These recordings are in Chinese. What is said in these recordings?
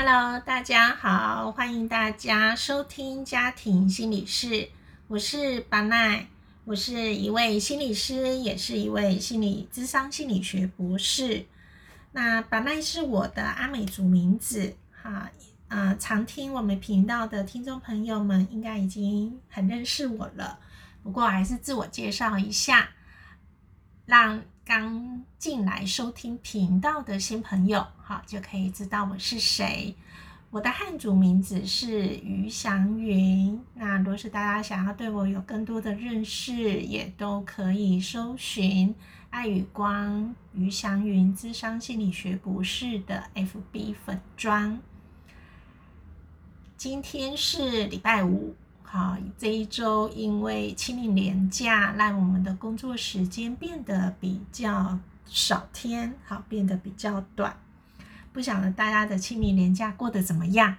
Hello，大家好，欢迎大家收听家庭心理室。我是巴奈，我是一位心理师，也是一位心理智商心理学博士。那巴奈是我的阿美族名字，哈，呃，常听我们频道的听众朋友们应该已经很认识我了。不过还是自我介绍一下，让刚进来收听频道的新朋友，好就可以知道我是谁。我的汉族名字是于祥云。那如果是大家想要对我有更多的认识，也都可以搜寻爱与光于祥云智商心理学博士的 FB 粉砖。今天是礼拜五。好，这一周因为清明年假，让我们的工作时间变得比较少天，好，变得比较短。不晓得大家的清明年假过得怎么样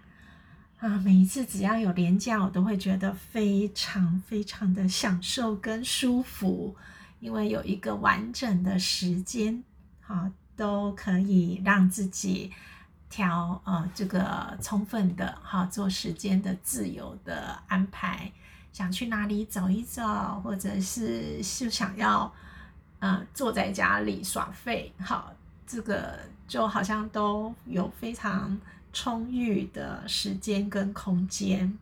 啊？每一次只要有年假，我都会觉得非常非常的享受跟舒服，因为有一个完整的时间，好，都可以让自己。调呃这个充分的哈做时间的自由的安排，想去哪里走一走，或者是是想要呃坐在家里耍废，好这个就好像都有非常充裕的时间跟空间。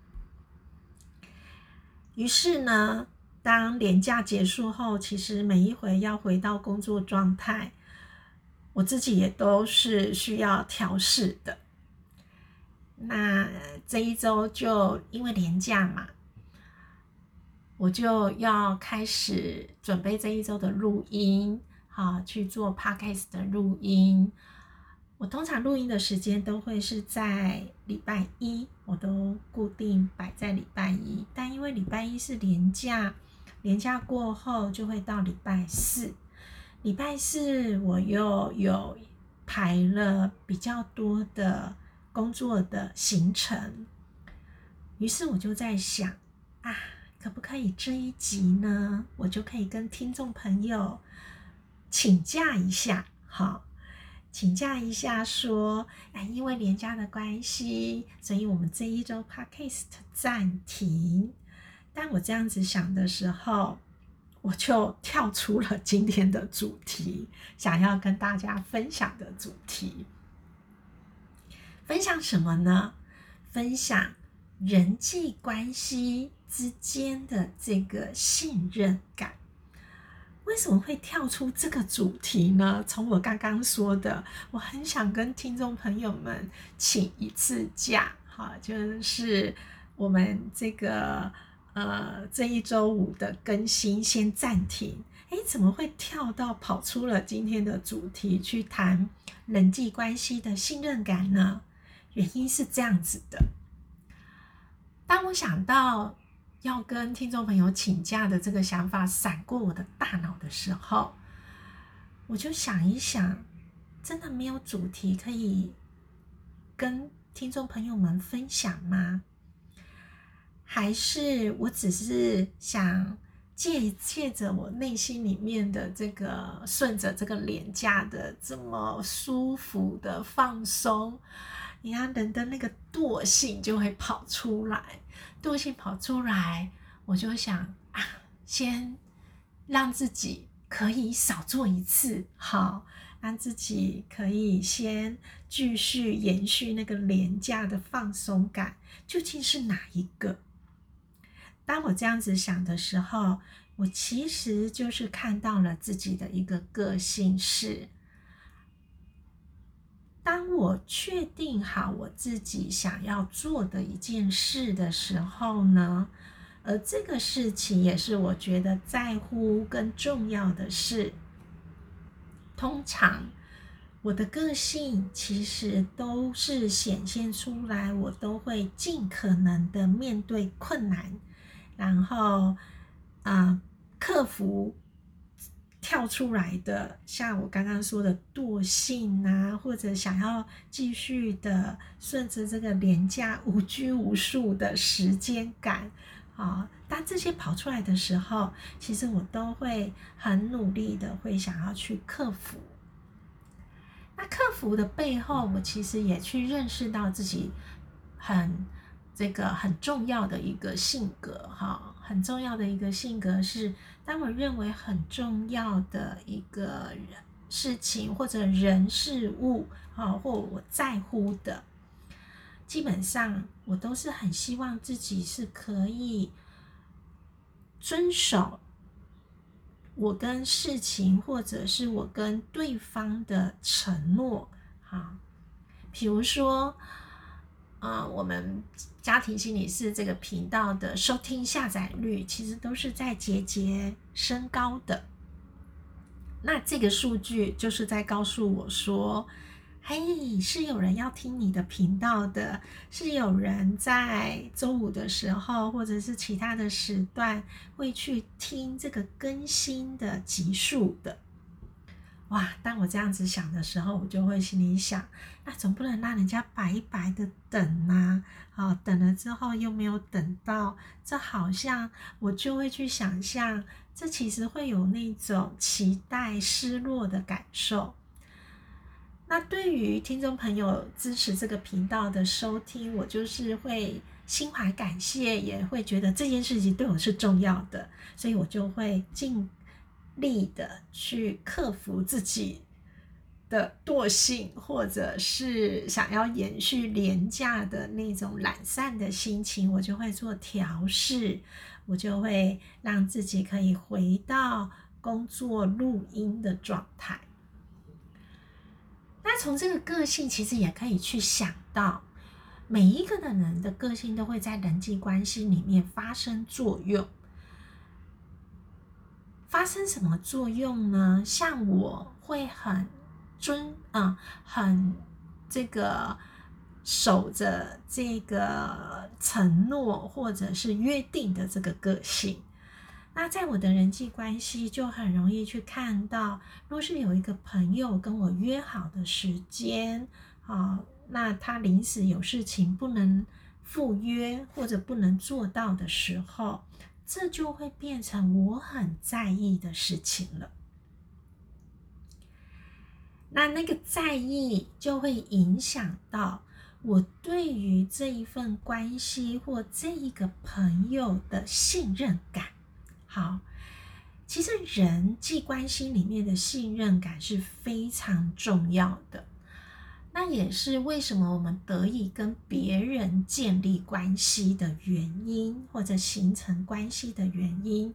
于是呢，当年假结束后，其实每一回要回到工作状态。我自己也都是需要调试的。那这一周就因为年假嘛，我就要开始准备这一周的录音，好去做 podcast 的录音。我通常录音的时间都会是在礼拜一，我都固定摆在礼拜一。但因为礼拜一是年假，年假过后就会到礼拜四。礼拜四我又有排了比较多的工作的行程，于是我就在想啊，可不可以这一集呢，我就可以跟听众朋友请假一下，好，请假一下说，哎，因为连假的关系，所以我们这一周 podcast 暂停。当我这样子想的时候。我就跳出了今天的主题，想要跟大家分享的主题。分享什么呢？分享人际关系之间的这个信任感。为什么会跳出这个主题呢？从我刚刚说的，我很想跟听众朋友们请一次假，哈，就是我们这个。呃，这一周五的更新先暂停。哎，怎么会跳到跑出了今天的主题去谈人际关系的信任感呢？原因是这样子的：当我想到要跟听众朋友请假的这个想法闪过我的大脑的时候，我就想一想，真的没有主题可以跟听众朋友们分享吗？还是我只是想借借着我内心里面的这个顺着这个廉价的这么舒服的放松，你看人的那个惰性就会跑出来，惰性跑出来，我就想啊，先让自己可以少做一次，好，让自己可以先继续延续那个廉价的放松感，究竟是哪一个？当我这样子想的时候，我其实就是看到了自己的一个个性是：当我确定好我自己想要做的一件事的时候呢，而这个事情也是我觉得在乎跟重要的事。通常我的个性其实都是显现出来，我都会尽可能的面对困难。然后，啊，克服跳出来的，像我刚刚说的惰性啊，或者想要继续的顺着这个廉价无拘无束的时间感，啊，当这些跑出来的时候，其实我都会很努力的，会想要去克服。那克服的背后，我其实也去认识到自己很这个很重要的一个性格，哈，很重要的一个性格是，当我认为很重要的一个人事情或者人事物，啊，或我在乎的，基本上我都是很希望自己是可以遵守。我跟事情，或者是我跟对方的承诺，哈，比如说，啊，我们家庭心理师这个频道的收听下载率，其实都是在节节升高的。那这个数据就是在告诉我说。嘿，是有人要听你的频道的，是有人在周五的时候，或者是其他的时段会去听这个更新的集数的。哇！当我这样子想的时候，我就会心里想，那总不能让人家白白的等呐。好，等了之后又没有等到，这好像我就会去想象，这其实会有那种期待失落的感受。那对于听众朋友支持这个频道的收听，我就是会心怀感谢，也会觉得这件事情对我是重要的，所以我就会尽力的去克服自己的惰性，或者是想要延续廉价的那种懒散的心情，我就会做调试，我就会让自己可以回到工作录音的状态。那从这个个性，其实也可以去想到，每一个的人的个性都会在人际关系里面发生作用。发生什么作用呢？像我会很尊啊，很这个守着这个承诺或者是约定的这个个性。那在我的人际关系就很容易去看到，若是有一个朋友跟我约好的时间，啊，那他临时有事情不能赴约或者不能做到的时候，这就会变成我很在意的事情了。那那个在意就会影响到我对于这一份关系或这一个朋友的信任感。好，其实人际关系里面的信任感是非常重要的，那也是为什么我们得以跟别人建立关系的原因，或者形成关系的原因。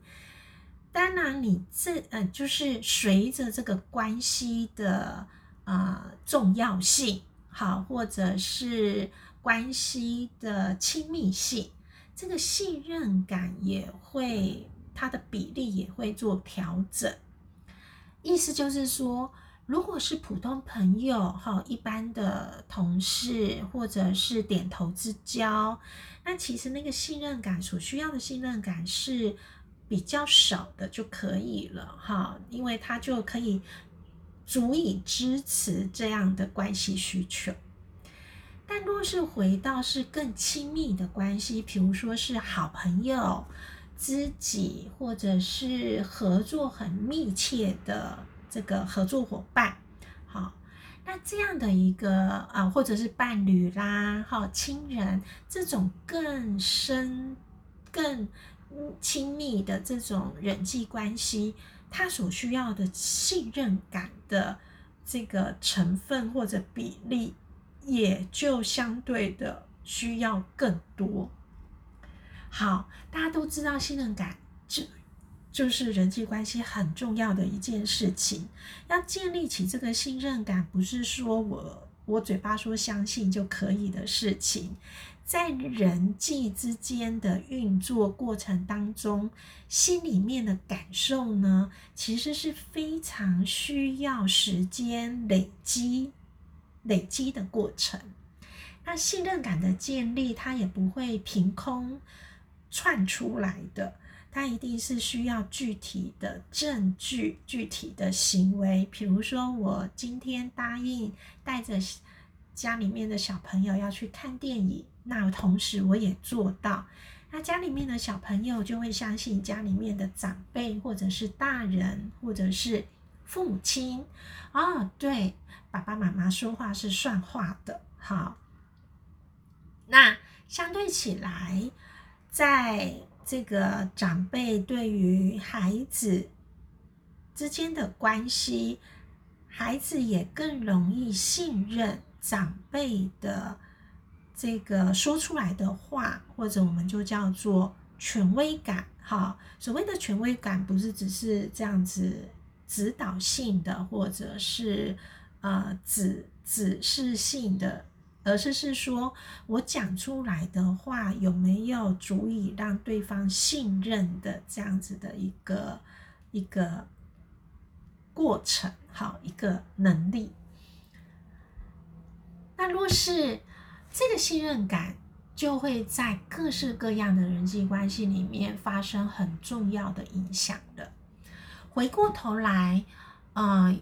当然，你这呃，就是随着这个关系的啊重要性，好，或者是关系的亲密性，这个信任感也会。它的比例也会做调整，意思就是说，如果是普通朋友哈，一般的同事或者是点头之交，那其实那个信任感所需要的信任感是比较少的就可以了哈，因为它就可以足以支持这样的关系需求。但若是回到是更亲密的关系，比如说是好朋友。知己或者是合作很密切的这个合作伙伴，好，那这样的一个啊，或者是伴侣啦，哈，亲人这种更深、更亲密的这种人际关系，他所需要的信任感的这个成分或者比例，也就相对的需要更多。好，大家都知道信任感就就是人际关系很重要的一件事情。要建立起这个信任感，不是说我我嘴巴说相信就可以的事情。在人际之间的运作过程当中，心里面的感受呢，其实是非常需要时间累积累积的过程。那信任感的建立，它也不会凭空。串出来的，它一定是需要具体的证据、具体的行为。比如说，我今天答应带着家里面的小朋友要去看电影，那同时我也做到，那家里面的小朋友就会相信家里面的长辈，或者是大人，或者是父母亲哦，对，爸爸妈妈说话是算话的。好，那相对起来，在这个长辈对于孩子之间的关系，孩子也更容易信任长辈的这个说出来的话，或者我们就叫做权威感。哈，所谓的权威感，不是只是这样子指导性的，或者是呃指指示性的。而是是说，我讲出来的话有没有足以让对方信任的这样子的一个一个过程，好一个能力。那若是这个信任感，就会在各式各样的人际关系里面发生很重要的影响的。回过头来，嗯。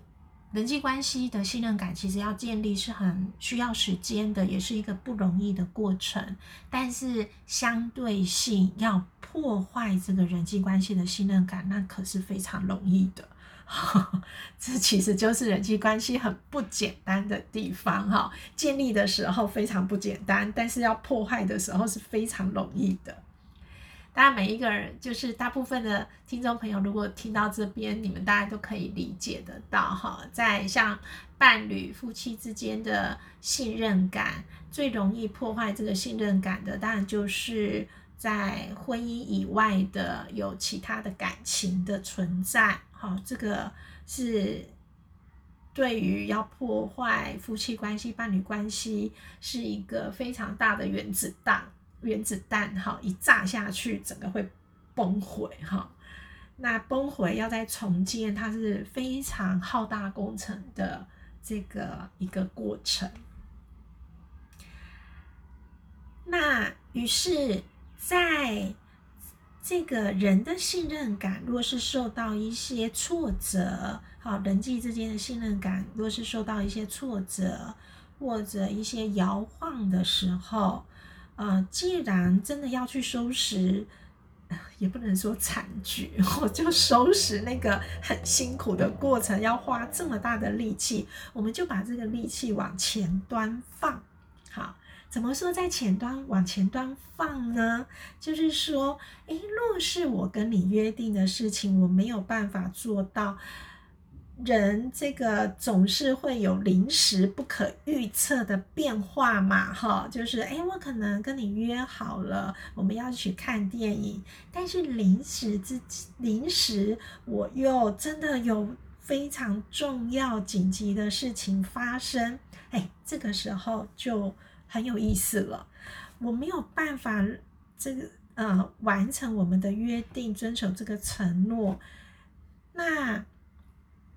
人际关系的信任感其实要建立是很需要时间的，也是一个不容易的过程。但是相对性要破坏这个人际关系的信任感，那可是非常容易的。这其实就是人际关系很不简单的地方哈。建立的时候非常不简单，但是要破坏的时候是非常容易的。当然，每一个人就是大部分的听众朋友，如果听到这边，你们大家都可以理解得到哈。在像伴侣、夫妻之间的信任感，最容易破坏这个信任感的，当然就是在婚姻以外的有其他的感情的存在。好，这个是对于要破坏夫妻关系、伴侣关系，是一个非常大的原子弹。原子弹哈一炸下去，整个会崩毁哈。那崩毁要再重建，它是非常浩大工程的这个一个过程。那于是，在这个人的信任感，若是受到一些挫折，好人际之间的信任感，若是受到一些挫折或者一些摇晃的时候。啊，既然真的要去收拾，也不能说惨剧，我就收拾那个很辛苦的过程，要花这么大的力气，我们就把这个力气往前端放。好，怎么说在前端往前端放呢？就是说，诶，若是我跟你约定的事情，我没有办法做到。人这个总是会有临时不可预测的变化嘛，哈，就是哎，我可能跟你约好了，我们要去看电影，但是临时之临时我又真的有非常重要紧急的事情发生，哎，这个时候就很有意思了，我没有办法这个呃完成我们的约定，遵守这个承诺，那。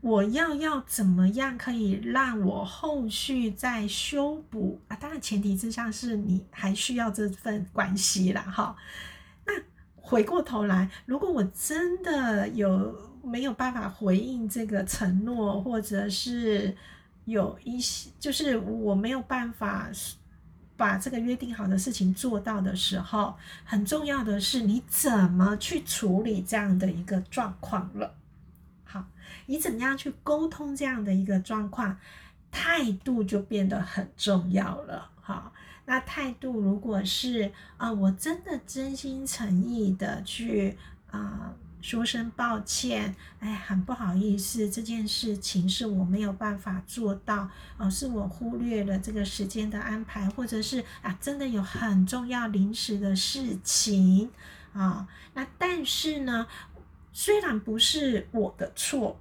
我要要怎么样可以让我后续再修补啊？当然前提之下是你还需要这份关系啦，哈。那回过头来，如果我真的有没有办法回应这个承诺，或者是有一些就是我没有办法把这个约定好的事情做到的时候，很重要的是你怎么去处理这样的一个状况了。你怎么样去沟通这样的一个状况，态度就变得很重要了。哈，那态度如果是啊，我真的真心诚意的去啊说声抱歉，哎，很不好意思，这件事情是我没有办法做到，哦，是我忽略了这个时间的安排，或者是啊，真的有很重要临时的事情啊。那但是呢，虽然不是我的错。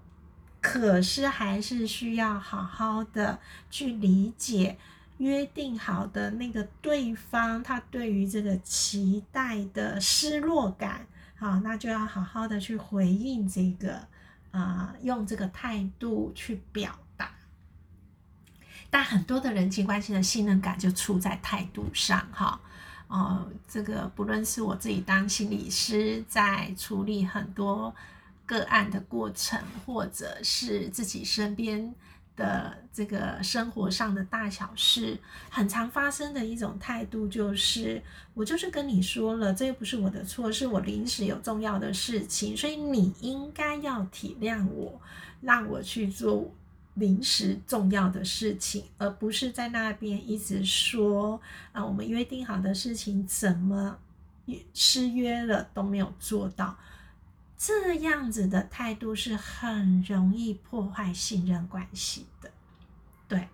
可是还是需要好好的去理解约定好的那个对方，他对于这个期待的失落感，好，那就要好好的去回应这个，啊，用这个态度去表达。但很多的人际关系的信任感就出在态度上，哈，哦，这个不论是我自己当心理师在处理很多。个案的过程，或者是自己身边的这个生活上的大小事，很常发生的一种态度就是，我就是跟你说了，这又不是我的错，是我临时有重要的事情，所以你应该要体谅我，让我去做临时重要的事情，而不是在那边一直说啊，我们约定好的事情怎么失约了都没有做到。这样子的态度是很容易破坏信任关系的，对。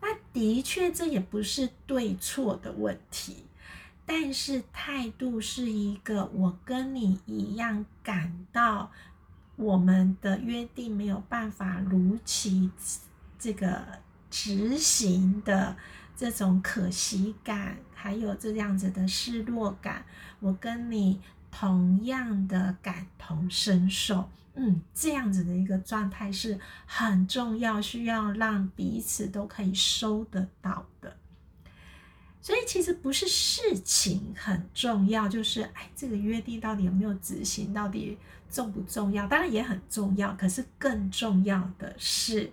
那的确，这也不是对错的问题，但是态度是一个我跟你一样感到我们的约定没有办法如期这个执行的这种可惜感，还有这样子的失落感，我跟你。同样的感同身受，嗯，这样子的一个状态是很重要，需要让彼此都可以收得到的。所以其实不是事情很重要，就是哎，这个约定到底有没有执行，到底重不重要？当然也很重要，可是更重要的是，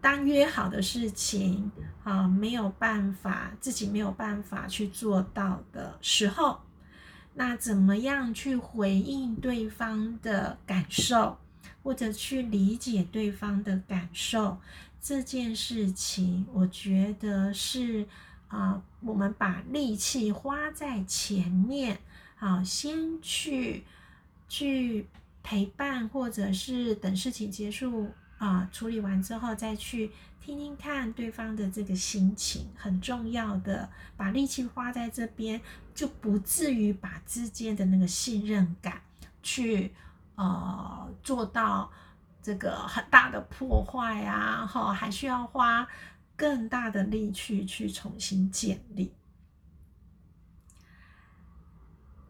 当约好的事情啊没有办法，自己没有办法去做到的时候。那怎么样去回应对方的感受，或者去理解对方的感受？这件事情，我觉得是啊，我们把力气花在前面，好，先去去陪伴，或者是等事情结束啊，处理完之后再去。听听看对方的这个心情很重要的，把力气花在这边，就不至于把之间的那个信任感去呃做到这个很大的破坏啊，哈，还需要花更大的力气去重新建立。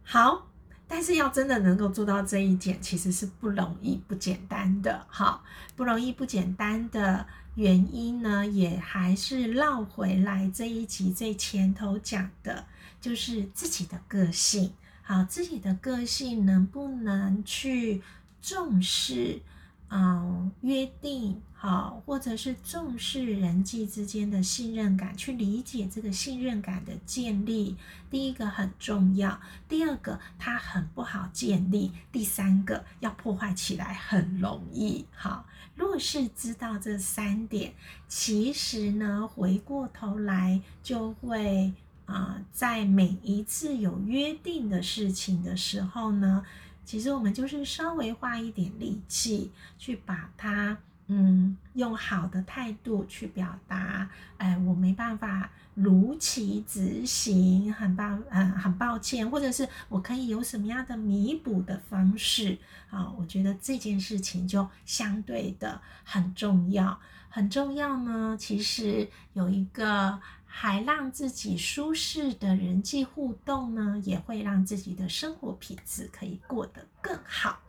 好，但是要真的能够做到这一点，其实是不容易、不简单的，哈，不容易、不简单的。原因呢，也还是绕回来这一集最前头讲的，就是自己的个性。好，自己的个性能不能去重视，嗯，约定，好，或者是重视人际之间的信任感，去理解这个信任感的建立。第一个很重要，第二个它很不好建立，第三个要破坏起来很容易。好。若是知道这三点，其实呢，回过头来就会啊，在每一次有约定的事情的时候呢，其实我们就是稍微花一点力气去把它。嗯，用好的态度去表达，哎，我没办法如期执行，很抱，嗯，很抱歉，或者是我可以有什么样的弥补的方式啊？我觉得这件事情就相对的很重要，很重要呢。其实有一个还让自己舒适的人际互动呢，也会让自己的生活品质可以过得更好。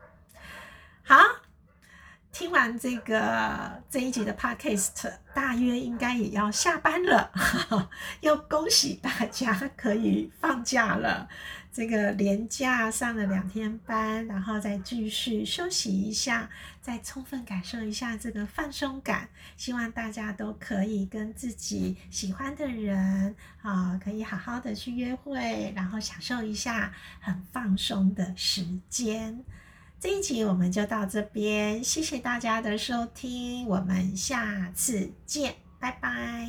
好。听完这个这一集的 podcast，大约应该也要下班了，又恭喜大家可以放假了。这个连假上了两天班，然后再继续休息一下，再充分感受一下这个放松感。希望大家都可以跟自己喜欢的人啊，可以好好的去约会，然后享受一下很放松的时间。这一集我们就到这边，谢谢大家的收听，我们下次见，拜拜。